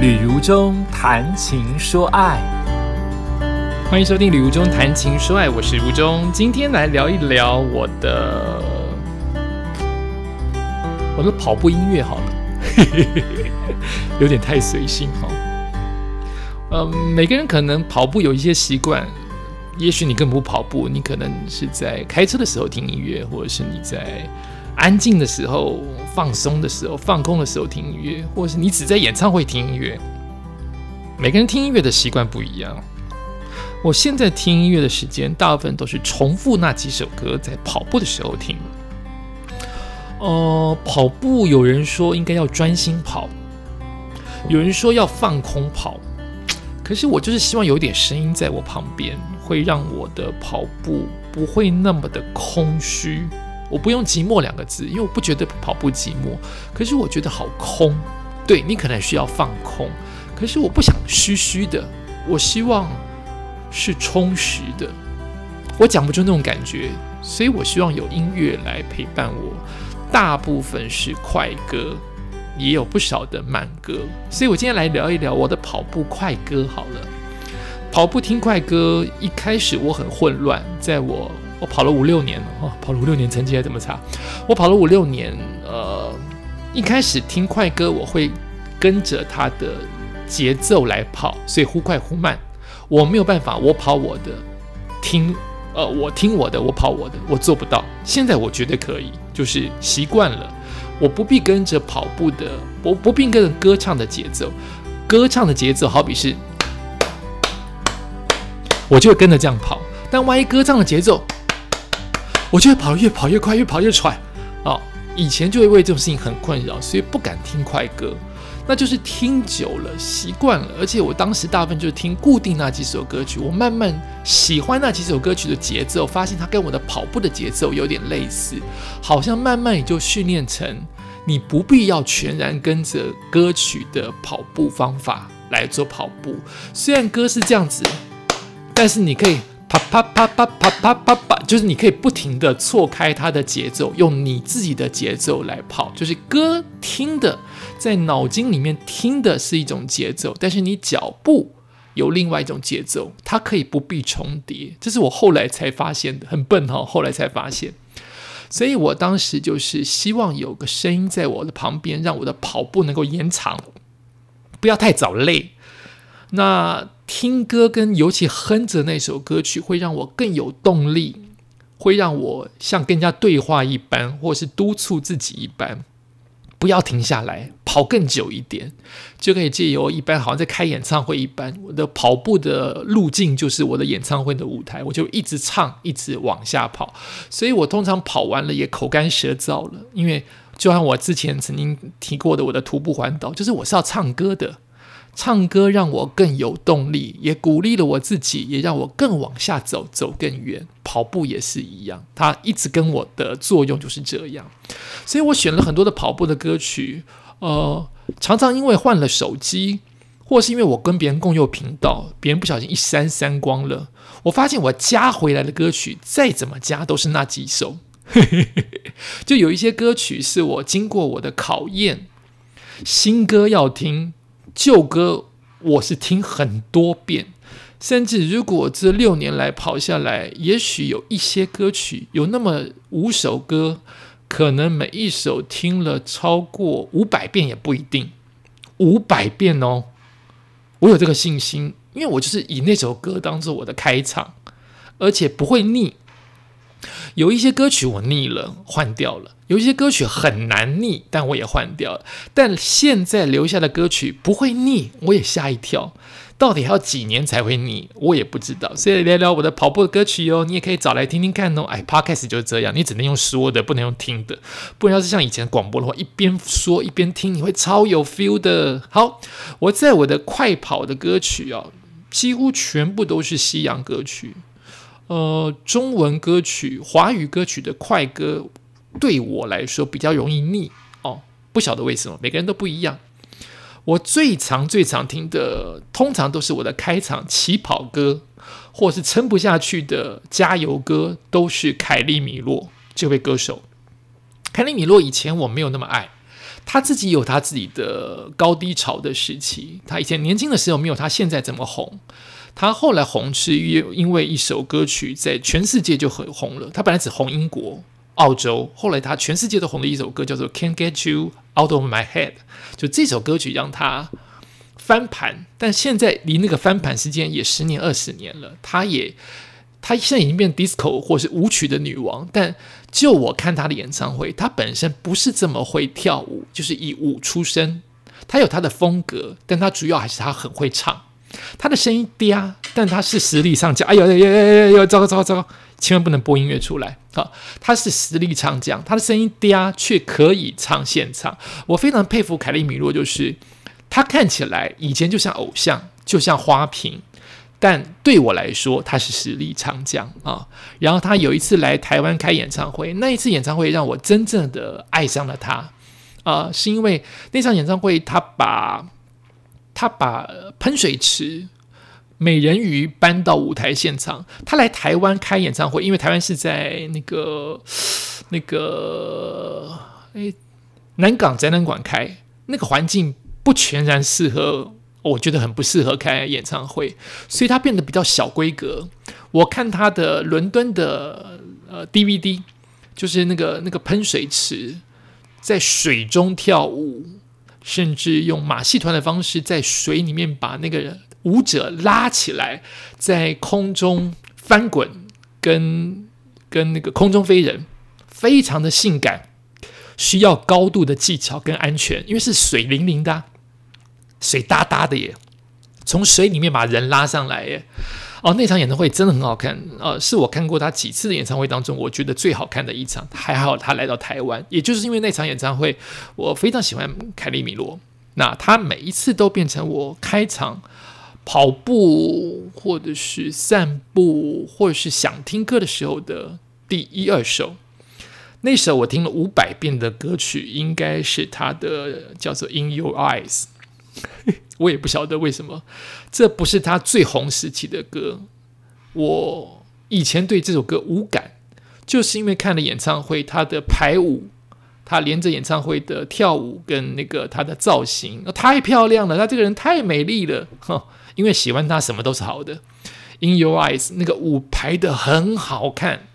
旅如中谈情说爱，欢迎收听《旅如中谈情说爱》，我是如中，今天来聊一聊我的我的跑步音乐好了，有点太随性哈。呃，每个人可能跑步有一些习惯，也许你根本不跑步，你可能是在开车的时候听音乐，或者是你在安静的时候、放松的时候、放空的时候听音乐，或是你只在演唱会听音乐。每个人听音乐的习惯不一样。我现在听音乐的时间，大部分都是重复那几首歌，在跑步的时候听。哦，跑步有人说应该要专心跑，有人说要放空跑。可是我就是希望有点声音在我旁边，会让我的跑步不会那么的空虚。我不用寂寞两个字，因为我不觉得跑步寂寞。可是我觉得好空。对你可能需要放空，可是我不想虚虚的，我希望是充实的。我讲不出那种感觉，所以我希望有音乐来陪伴我。大部分是快歌。也有不少的慢歌，所以我今天来聊一聊我的跑步快歌好了。跑步听快歌，一开始我很混乱，在我我跑了五六年了哦，跑了五六年成绩还这么差。我跑了五六年，呃，一开始听快歌，我会跟着它的节奏来跑，所以忽快忽慢。我没有办法，我跑我的，听呃，我听我的，我跑我的，我做不到。现在我觉得可以，就是习惯了。我不必跟着跑步的，我不必跟着歌唱的节奏。歌唱的节奏好比是，我就会跟着这样跑。但万一歌唱的节奏，我就会跑越跑越快，越跑越喘。哦，以前就会为这种事情很困扰，所以不敢听快歌。那就是听久了，习惯了，而且我当时大部分就是听固定那几首歌曲。我慢慢喜欢那几首歌曲的节奏，发现它跟我的跑步的节奏有点类似，好像慢慢也就训练成你不必要全然跟着歌曲的跑步方法来做跑步。虽然歌是这样子，但是你可以啪啪啪啪啪啪啪啪，就是你可以不停的错开它的节奏，用你自己的节奏来跑，就是歌听的。在脑筋里面听的是一种节奏，但是你脚步有另外一种节奏，它可以不必重叠。这是我后来才发现的，很笨哈，后来才发现。所以我当时就是希望有个声音在我的旁边，让我的跑步能够延长，不要太早累。那听歌跟尤其哼着那首歌曲，会让我更有动力，会让我像跟人家对话一般，或是督促自己一般。不要停下来，跑更久一点，就可以借由一般好像在开演唱会一般，我的跑步的路径就是我的演唱会的舞台，我就一直唱，一直往下跑。所以我通常跑完了也口干舌燥了，因为就像我之前曾经提过的，我的徒步环岛就是我是要唱歌的。唱歌让我更有动力，也鼓励了我自己，也让我更往下走，走更远。跑步也是一样，它一直跟我的作用就是这样。所以我选了很多的跑步的歌曲，呃，常常因为换了手机，或是因为我跟别人共用频道，别人不小心一删删光了，我发现我加回来的歌曲再怎么加都是那几首。就有一些歌曲是我经过我的考验，新歌要听。旧歌我是听很多遍，甚至如果这六年来跑下来，也许有一些歌曲有那么五首歌，可能每一首听了超过五百遍也不一定，五百遍哦，我有这个信心，因为我就是以那首歌当做我的开场，而且不会腻。有一些歌曲我腻了，换掉了；有一些歌曲很难腻，但我也换掉了。但现在留下的歌曲不会腻，我也吓一跳。到底还要几年才会腻，我也不知道。所以聊聊我的跑步的歌曲哦，你也可以找来听听看哦。哎，Podcast 就是这样，你只能用说的，不能用听的。不然要是像以前广播的话，一边说一边听，你会超有 feel 的。好，我在我的快跑的歌曲哦，几乎全部都是西洋歌曲。呃，中文歌曲、华语歌曲的快歌，对我来说比较容易腻哦。不晓得为什么，每个人都不一样。我最常、最常听的，通常都是我的开场起跑歌，或是撑不下去的加油歌，都是凯利米洛这位歌手。凯利米洛以前我没有那么爱。他自己有他自己的高低潮的时期。他以前年轻的时候没有他现在这么红，他后来红是因因为一首歌曲在全世界就很红了。他本来只红英国、澳洲，后来他全世界都红的一首歌叫做《Can't Get You Out of My Head》，就这首歌曲让他翻盘。但现在离那个翻盘时间也十年、二十年了，他也。她现在已经变 disco 或是舞曲的女王，但就我看她的演唱会，她本身不是这么会跳舞，就是以舞出身。她有她的风格，但她主要还是她很会唱。他的声音嗲，但他是实力唱将。哎呦呦呦呦呦！糟糕糟糕糟糕！千万不能播音乐出来啊！他是实力唱将，他的声音嗲，却可以唱现场。我非常佩服凯利米洛，就是他看起来以前就像偶像，就像花瓶。但对我来说，他是实力唱将啊。然后他有一次来台湾开演唱会，那一次演唱会让我真正的爱上了他啊，是因为那场演唱会他把他把喷水池美人鱼搬到舞台现场。他来台湾开演唱会，因为台湾是在那个那个诶南港展览馆开，那个环境不全然适合。我觉得很不适合开演唱会，所以他变得比较小规格。我看他的伦敦的呃 DVD，就是那个那个喷水池，在水中跳舞，甚至用马戏团的方式在水里面把那个舞者拉起来，在空中翻滚，跟跟那个空中飞人，非常的性感，需要高度的技巧跟安全，因为是水灵灵的。水哒哒的耶，从水里面把人拉上来耶！哦，那场演唱会真的很好看，呃，是我看过他几次的演唱会当中，我觉得最好看的一场。还好他来到台湾，也就是因为那场演唱会，我非常喜欢凯利米罗。那他每一次都变成我开场跑步，或者是散步，或者是想听歌的时候的第一二首。那首我听了五百遍的歌曲，应该是他的叫做《In Your Eyes》。我也不晓得为什么，这不是他最红时期的歌。我以前对这首歌无感，就是因为看了演唱会，他的排舞，他连着演唱会的跳舞跟那个他的造型太漂亮了，他这个人太美丽了，哈！因为喜欢他，什么都是好的。In Your Eyes 那个舞排的很好看，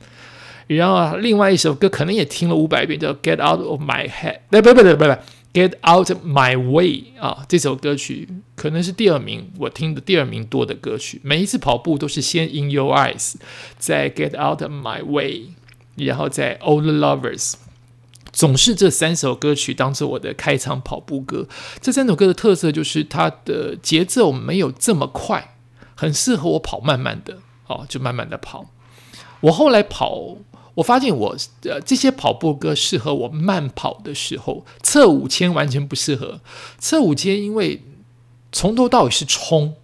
然后另外一首歌可能也听了五百遍，叫 Get Out of My Head，不不不不不。Get out my way 啊！这首歌曲可能是第二名，我听的第二名多的歌曲。每一次跑步都是先 In Your Eyes，再 Get out my way，然后再 Old Lovers，总是这三首歌曲当做我的开场跑步歌。这三首歌的特色就是它的节奏没有这么快，很适合我跑慢慢的哦，就慢慢的跑。我后来跑。我发现我呃这些跑步歌适合我慢跑的时候，侧五千完全不适合。侧五千因为从头到尾是冲，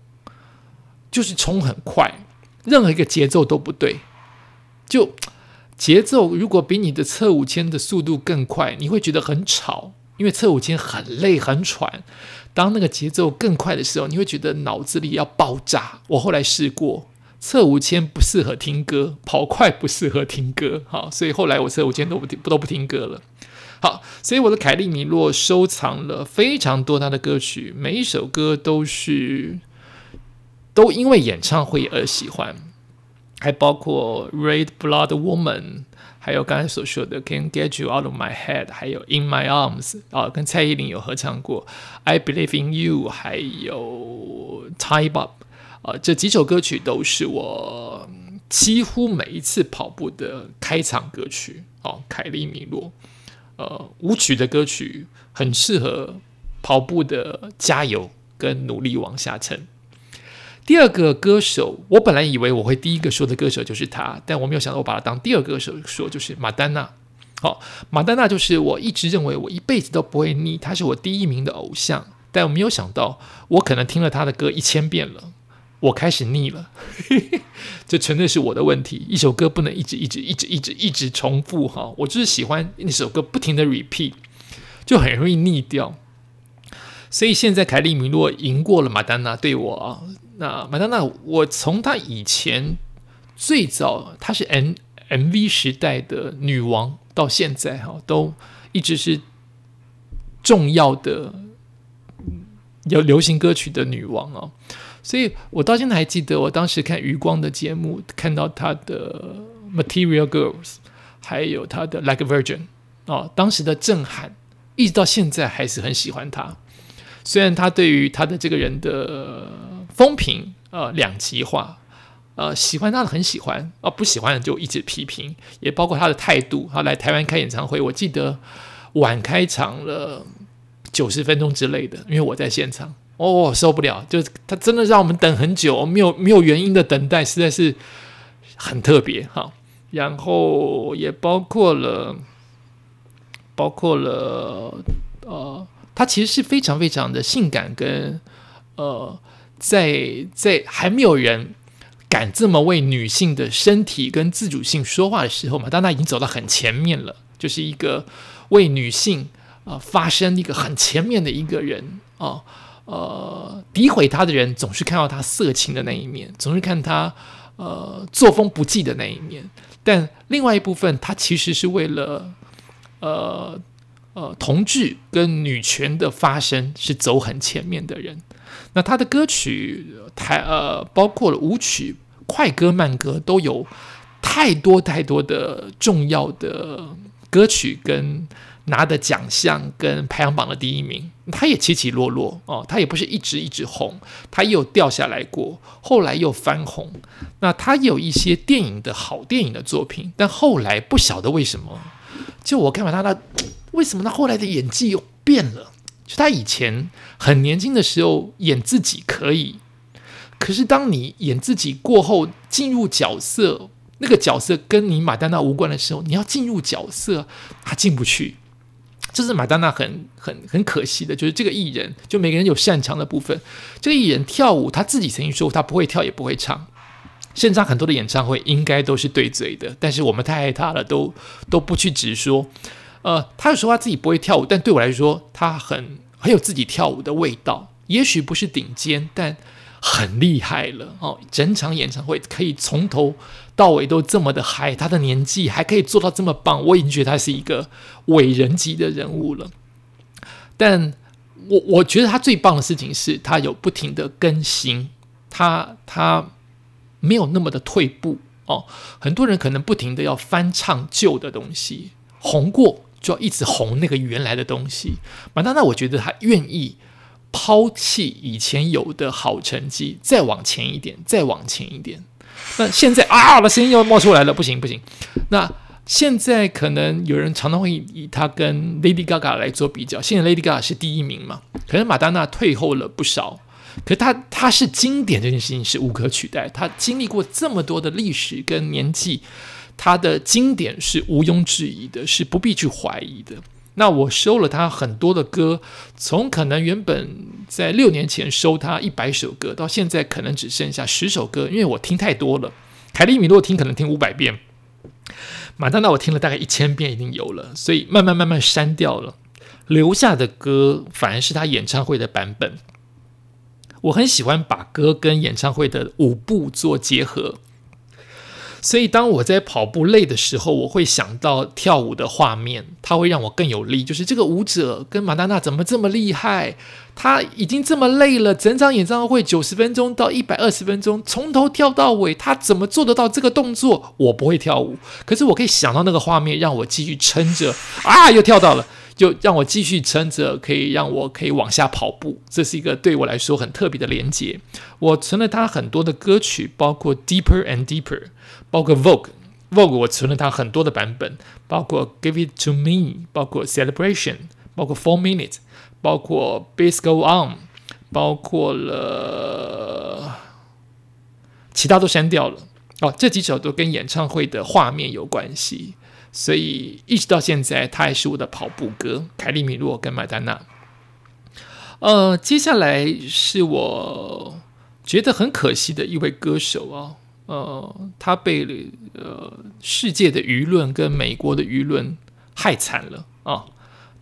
就是冲很快，任何一个节奏都不对。就节奏如果比你的侧五千的速度更快，你会觉得很吵，因为侧五千很累很喘。当那个节奏更快的时候，你会觉得脑子里要爆炸。我后来试过。侧五千不适合听歌，跑快不适合听歌，好，所以后来我侧五千都不听，都不听歌了。好，所以我的凯利米洛收藏了非常多他的歌曲，每一首歌都是都因为演唱会而喜欢，还包括《Red Blood Woman》，还有刚才所说的《Can Get You Out of My Head》，还有《In My Arms》啊，跟蔡依林有合唱过，《I Believe in You》，还有《Tie Up》。啊，这几首歌曲都是我几乎每一次跑步的开场歌曲。哦，凯利米洛，呃，舞曲的歌曲很适合跑步的加油跟努力往下沉。第二个歌手，我本来以为我会第一个说的歌手就是他，但我没有想到我把他当第二歌手说，就是马丹娜。好，马丹娜就是我一直认为我一辈子都不会腻，他是我第一名的偶像，但我没有想到我可能听了他的歌一千遍了。我开始腻了，这纯粹是我的问题。一首歌不能一直一直一直一直一直重复哈，我就是喜欢那首歌不停的 repeat，就很容易腻掉。所以现在凯利米洛赢过了马丹娜，对我啊，那马丹娜，我从她以前最早她是 M M V 时代的女王，到现在哈，都一直是重要的有流行歌曲的女王哦。所以我到现在还记得，我当时看余光的节目，看到他的《Material Girls》，还有他的《Like a Virgin》哦，当时的震撼，一直到现在还是很喜欢他。虽然他对于他的这个人的风评呃两极化，呃喜欢他的很喜欢，啊不喜欢的就一直批评，也包括他的态度。他来台湾开演唱会，我记得晚开场了九十分钟之类的，因为我在现场。哦，受不了！就是他真的让我们等很久，没有没有原因的等待，实在是很特别哈。然后也包括了，包括了呃，他其实是非常非常的性感，跟呃，在在还没有人敢这么为女性的身体跟自主性说话的时候嘛，当他已经走到很前面了，就是一个为女性啊发声一个很前面的一个人啊。呃诋毁他的人总是看到他色情的那一面，总是看他呃作风不济的那一面。但另外一部分，他其实是为了呃呃同志跟女权的发声是走很前面的人。那他的歌曲台呃包括了舞曲、快歌、慢歌，都有太多太多的重要的歌曲跟。拿的奖项跟排行榜的第一名，他也起起落落哦，他也不是一直一直红，他也有掉下来过，后来又翻红。那他有一些电影的好电影的作品，但后来不晓得为什么，就我看完他，那 为什么他后来的演技又变了？就他以前很年轻的时候演自己可以，可是当你演自己过后进入角色，那个角色跟你马丹娜无关的时候，你要进入角色，他进不去。这是马丹娜很很很可惜的，就是这个艺人，就每个人有擅长的部分。这个艺人跳舞，他自己曾经说过他不会跳也不会唱。现场很多的演唱会应该都是对嘴的，但是我们太爱他了，都都不去直说。呃，他有说他自己不会跳舞，但对我来说，他很很有自己跳舞的味道。也许不是顶尖，但很厉害了哦。整场演唱会可以从头。到尾都这么的嗨，他的年纪还可以做到这么棒，我已经觉得他是一个伟人级的人物了。但我我觉得他最棒的事情是他有不停的更新，他他没有那么的退步哦。很多人可能不停的要翻唱旧的东西，红过就要一直红那个原来的东西。马丹娜，我觉得他愿意抛弃以前有的好成绩，再往前一点，再往前一点。那现在啊，我的声音又冒出来了，不行不行。那现在可能有人常常会以他跟 Lady Gaga 来做比较。现在 Lady Gaga 是第一名嘛？可能马丹娜退后了不少。可他他是经典这件事情是无可取代。他经历过这么多的历史跟年纪，他的经典是毋庸置疑的，是不必去怀疑的。那我收了他很多的歌，从可能原本在六年前收他一百首歌，到现在可能只剩下十首歌，因为我听太多了。凯利米洛听可能听五百遍，马丹娜我听了大概一千遍已经有了，所以慢慢慢慢删掉了，留下的歌反而是他演唱会的版本。我很喜欢把歌跟演唱会的舞步做结合。所以，当我在跑步累的时候，我会想到跳舞的画面，它会让我更有力。就是这个舞者跟马丹娜怎么这么厉害？他已经这么累了，整场演唱会九十分钟到一百二十分钟，从头跳到尾，他怎么做得到这个动作？我不会跳舞，可是我可以想到那个画面，让我继续撑着啊，又跳到了，就让我继续撑着，可以让我可以往下跑步。这是一个对我来说很特别的连接。我存了他很多的歌曲，包括《Deeper and Deeper》。包括 Vogue，Vogue 我存了他很多的版本，包括 Give It To Me，包括 Celebration，包括 Four Minutes，包括 b a s Go On，包括了其他都删掉了。哦，这几首都跟演唱会的画面有关系，所以一直到现在，他还是我的跑步歌。凯利米洛跟麦丹娜。呃，接下来是我觉得很可惜的一位歌手啊。呃，他被呃世界的舆论跟美国的舆论害惨了啊！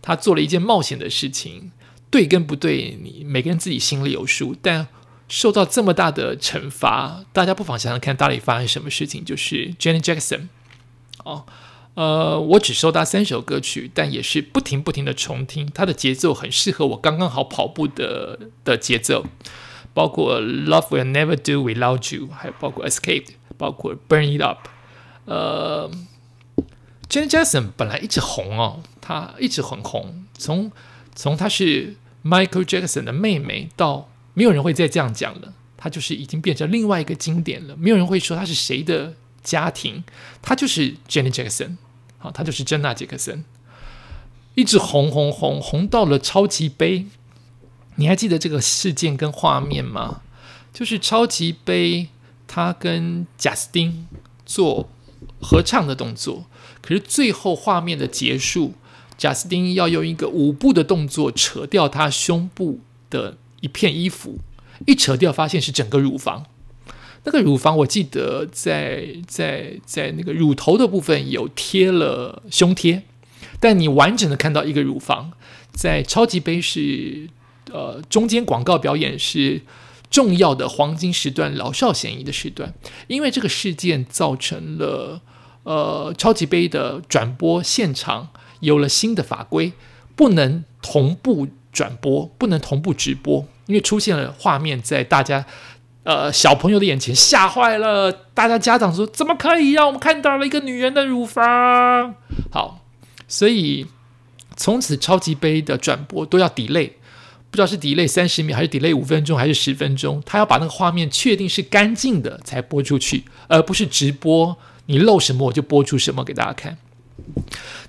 他做了一件冒险的事情，对跟不对，你每个人自己心里有数。但受到这么大的惩罚，大家不妨想想看，到底发生什么事情？就是 Janet Jackson 哦，呃，我只收到三首歌曲，但也是不停不停的重听，它的节奏很适合我刚刚好跑步的的节奏，包括 Love Will Never Do Without You，还有包括 Escape，包括 Burn It Up。呃，Janet Jackson 本来一直红哦，她一直很红，从从她是 Michael Jackson 的妹妹到没有人会再这样讲了，她就是已经变成另外一个经典了，没有人会说她是谁的。家庭，她就是 Jenny Jackson，好，她就是珍娜杰克森，一直红红红红到了超级杯。你还记得这个事件跟画面吗？就是超级杯，他跟贾斯汀做合唱的动作，可是最后画面的结束，贾斯汀要用一个舞步的动作扯掉他胸部的一片衣服，一扯掉发现是整个乳房。那个乳房，我记得在在在那个乳头的部分有贴了胸贴，但你完整的看到一个乳房，在超级杯是呃中间广告表演是重要的黄金时段，老少咸宜的时段，因为这个事件造成了呃超级杯的转播现场有了新的法规，不能同步转播，不能同步直播，因为出现了画面在大家。呃，小朋友的眼前吓坏了，大家家长说怎么可以让我们看到了一个女人的乳房？好，所以从此超级杯的转播都要 delay，不知道是 delay 三十秒还是 delay 五分钟还是十分钟，他要把那个画面确定是干净的才播出去，而不是直播，你漏什么我就播出什么给大家看。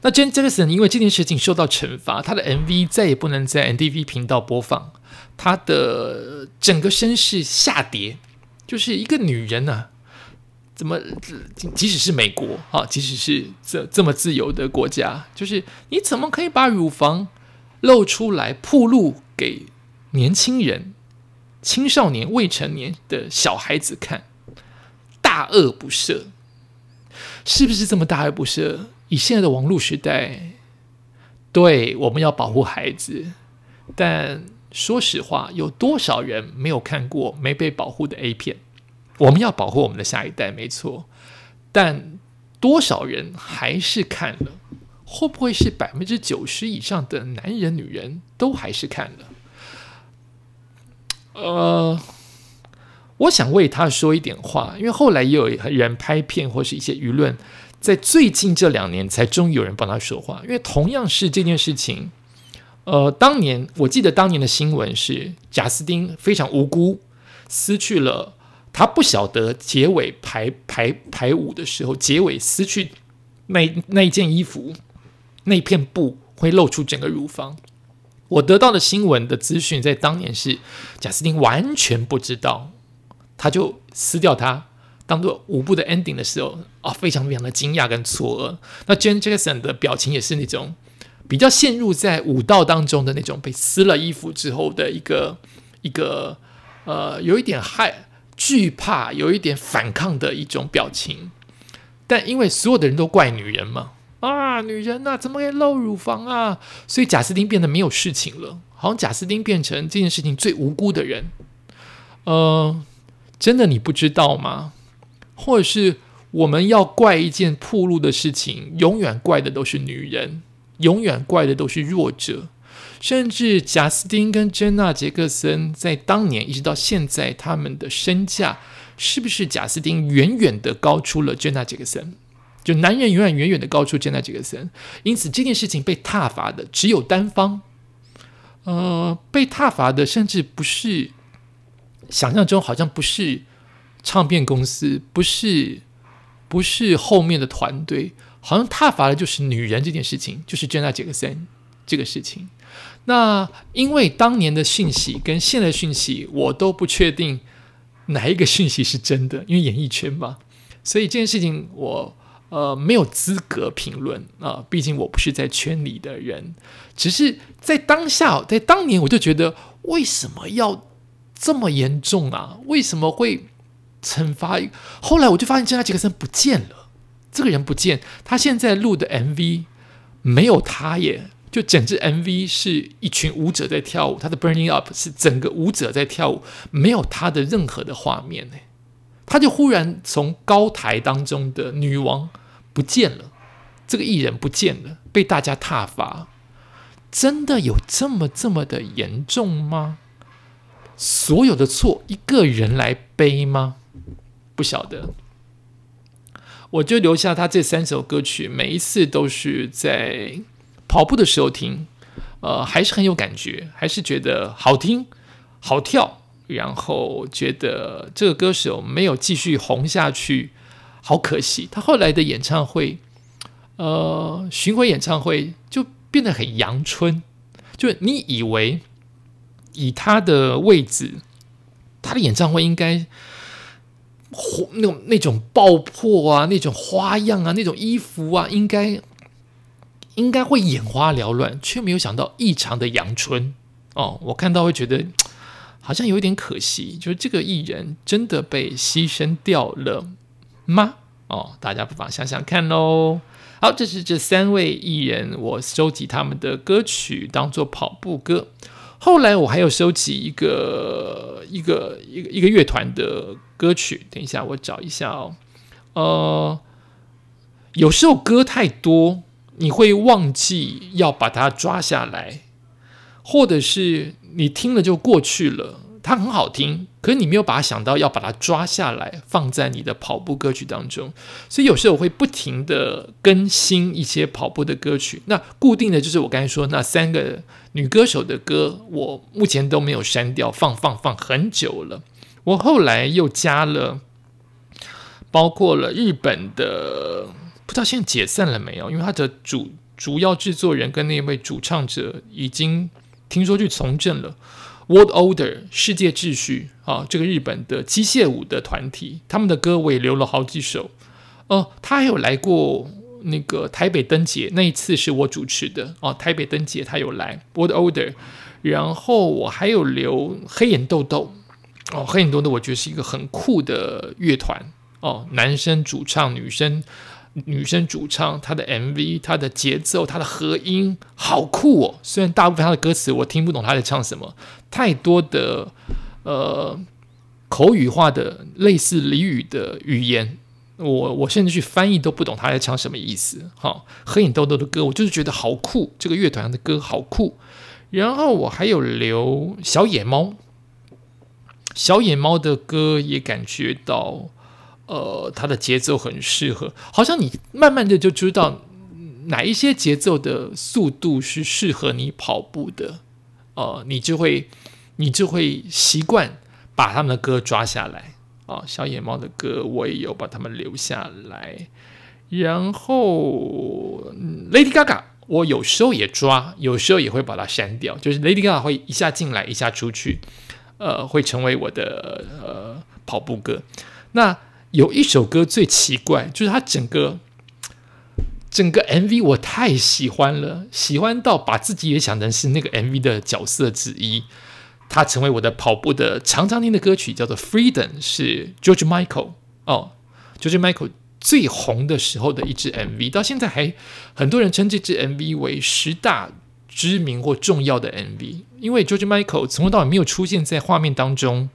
那 Jane Jackson 因为这件事情受到惩罚，他的 MV 再也不能在 NTV 频道播放。她的整个身世下跌，就是一个女人呢，怎么即使是美国啊，即使是这这么自由的国家，就是你怎么可以把乳房露出来，铺路给年轻人、青少年、未成年的小孩子看，大恶不赦，是不是这么大恶不赦？以现在的网络时代，对我们要保护孩子，但。说实话，有多少人没有看过没被保护的 A 片？我们要保护我们的下一代，没错。但多少人还是看了？会不会是百分之九十以上的男人、女人都还是看了？呃，我想为他说一点话，因为后来也有人拍片，或是一些舆论，在最近这两年才终于有人帮他说话。因为同样是这件事情。呃，当年我记得当年的新闻是贾斯汀非常无辜，失去了他不晓得结尾排排排舞的时候，结尾失去那那一件衣服那片布会露出整个乳房。我得到的新闻的资讯在当年是贾斯汀完全不知道，他就撕掉它当做舞步的 ending 的时候啊，非常非常的惊讶跟错愕。那 Jane Jackson 的表情也是那种。比较陷入在武道当中的那种被撕了衣服之后的一个一个呃，有一点害惧怕，有一点反抗的一种表情。但因为所有的人都怪女人嘛，啊，女人呐，怎么可以露乳房啊？所以贾斯汀变得没有事情了，好像贾斯汀变成这件事情最无辜的人。呃，真的你不知道吗？或者是我们要怪一件铺路的事情，永远怪的都是女人。永远怪的都是弱者，甚至贾斯汀跟珍娜杰克森在当年一直到现在，他们的身价是不是贾斯汀远远的高出了珍娜杰克森？就男人永远远远的高出珍娜杰克森，因此这件事情被踏伐的只有单方，呃，被踏伐的甚至不是想象中，好像不是唱片公司，不是不是后面的团队。好像踏伐的就是女人这件事情，就是 Janet Jackson 这个事情。那因为当年的讯息跟现在讯息，我都不确定哪一个讯息是真的，因为演艺圈嘛，所以这件事情我呃没有资格评论啊。毕竟我不是在圈里的人，只是在当下，在当年我就觉得为什么要这么严重啊？为什么会惩罚？后来我就发现珍娜杰克森不见了。这个人不见，他现在录的 MV 没有他耶，就整支 MV 是一群舞者在跳舞，他的 Burning Up 是整个舞者在跳舞，没有他的任何的画面呢，他就忽然从高台当中的女王不见了，这个艺人不见了，被大家挞伐，真的有这么这么的严重吗？所有的错一个人来背吗？不晓得。我就留下他这三首歌曲，每一次都是在跑步的时候听，呃，还是很有感觉，还是觉得好听、好跳，然后觉得这个歌手没有继续红下去，好可惜。他后来的演唱会，呃，巡回演唱会就变得很阳春，就你以为以他的位置，他的演唱会应该。那种那种爆破啊，那种花样啊，那种衣服啊，应该应该会眼花缭乱，却没有想到异常的阳春哦。我看到会觉得好像有一点可惜，就是这个艺人真的被牺牲掉了吗？哦，大家不妨想想看喽。好，这是这三位艺人，我收集他们的歌曲当做跑步歌。后来我还有收集一个一个一个一个乐团的歌曲，等一下我找一下哦。呃，有时候歌太多，你会忘记要把它抓下来，或者是你听了就过去了。它很好听，可是你没有把它想到要把它抓下来，放在你的跑步歌曲当中。所以有时候我会不停的更新一些跑步的歌曲。那固定的就是我刚才说那三个女歌手的歌，我目前都没有删掉，放放放很久了。我后来又加了，包括了日本的，不知道现在解散了没有？因为他的主主要制作人跟那位主唱者已经听说去从政了。World Order 世界秩序啊，这个日本的机械舞的团体，他们的歌我也留了好几首。哦，他还有来过那个台北灯节，那一次是我主持的哦。台北灯节他有来 World Order，然后我还有留黑眼豆豆哦，黑眼豆豆我觉得是一个很酷的乐团哦，男生主唱，女生。女生主唱，她的 MV，她的节奏，她的和音，好酷哦！虽然大部分她的歌词我听不懂她在唱什么，太多的呃口语化的类似俚语的语言，我我甚至去翻译都不懂她在唱什么意思。哈，黑影豆豆的歌，我就是觉得好酷，这个乐团的歌好酷。然后我还有留小野猫，小野猫的歌也感觉到。呃，它的节奏很适合，好像你慢慢的就知道哪一些节奏的速度是适合你跑步的，呃，你就会你就会习惯把他们的歌抓下来啊。小野猫的歌我也有把他们留下来，然后 Lady Gaga 我有时候也抓，有时候也会把它删掉，就是 Lady Gaga 会一下进来一下出去，呃，会成为我的呃跑步歌，那。有一首歌最奇怪，就是它整个整个 MV 我太喜欢了，喜欢到把自己也想成是那个 MV 的角色之一。它成为我的跑步的常常听的歌曲，叫做《Freedom》，是 George Michael 哦，George Michael 最红的时候的一支 MV，到现在还很多人称这支 MV 为十大知名或重要的 MV，因为 George Michael 从头到尾没有出现在画面当中。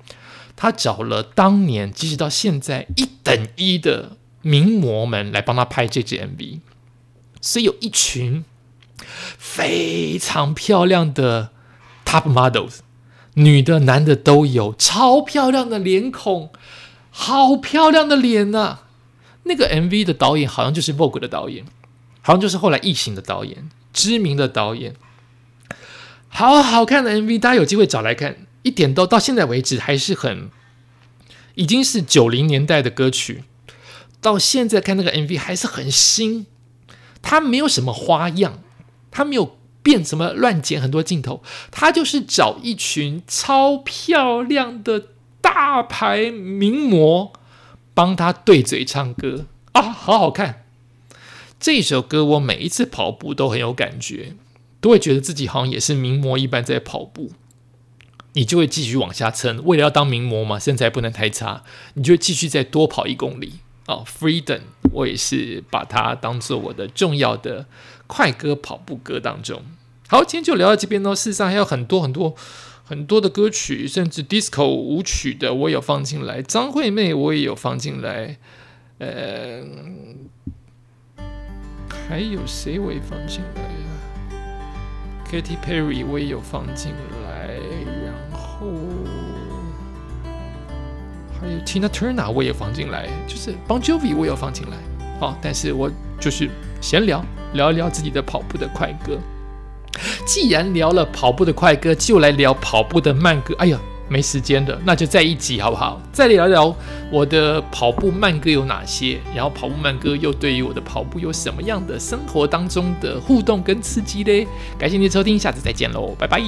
他找了当年，即使到现在一等一的名模们来帮他拍这支 MV，所以有一群非常漂亮的 Top Models，女的、男的都有，超漂亮的脸孔，好漂亮的脸呐！那个 MV 的导演好像就是 Vogue 的导演，好像就是后来异形的导演，知名的导演，好好看的 MV，大家有机会找来看。一点都到现在为止还是很，已经是九零年代的歌曲，到现在看那个 MV 还是很新，它没有什么花样，它没有变什么乱剪很多镜头，它就是找一群超漂亮的大牌名模帮他对嘴唱歌啊，好好看！这首歌我每一次跑步都很有感觉，都会觉得自己好像也是名模一般在跑步。你就会继续往下撑，为了要当名模嘛，身材不能太差，你就继续再多跑一公里哦。Freedom，我也是把它当做我的重要的快歌跑步歌当中。好，今天就聊到这边喽。事实上还有很多很多很多的歌曲，甚至 disco 舞曲的我有放进来，张惠妹我也有放进来，呃。还有谁我也放进来呀？Katy Perry 我也有放进来，还有 Tina Turner 我也放进来，就是 Bon Jovi 我也放进来。好，但是我就是闲聊聊一聊自己的跑步的快歌。既然聊了跑步的快歌，就来聊跑步的慢歌。哎呀！没时间的，那就再一集好不好？再聊聊我的跑步慢歌有哪些，然后跑步慢歌又对于我的跑步有什么样的生活当中的互动跟刺激嘞？感谢您的收听，下次再见喽，拜拜。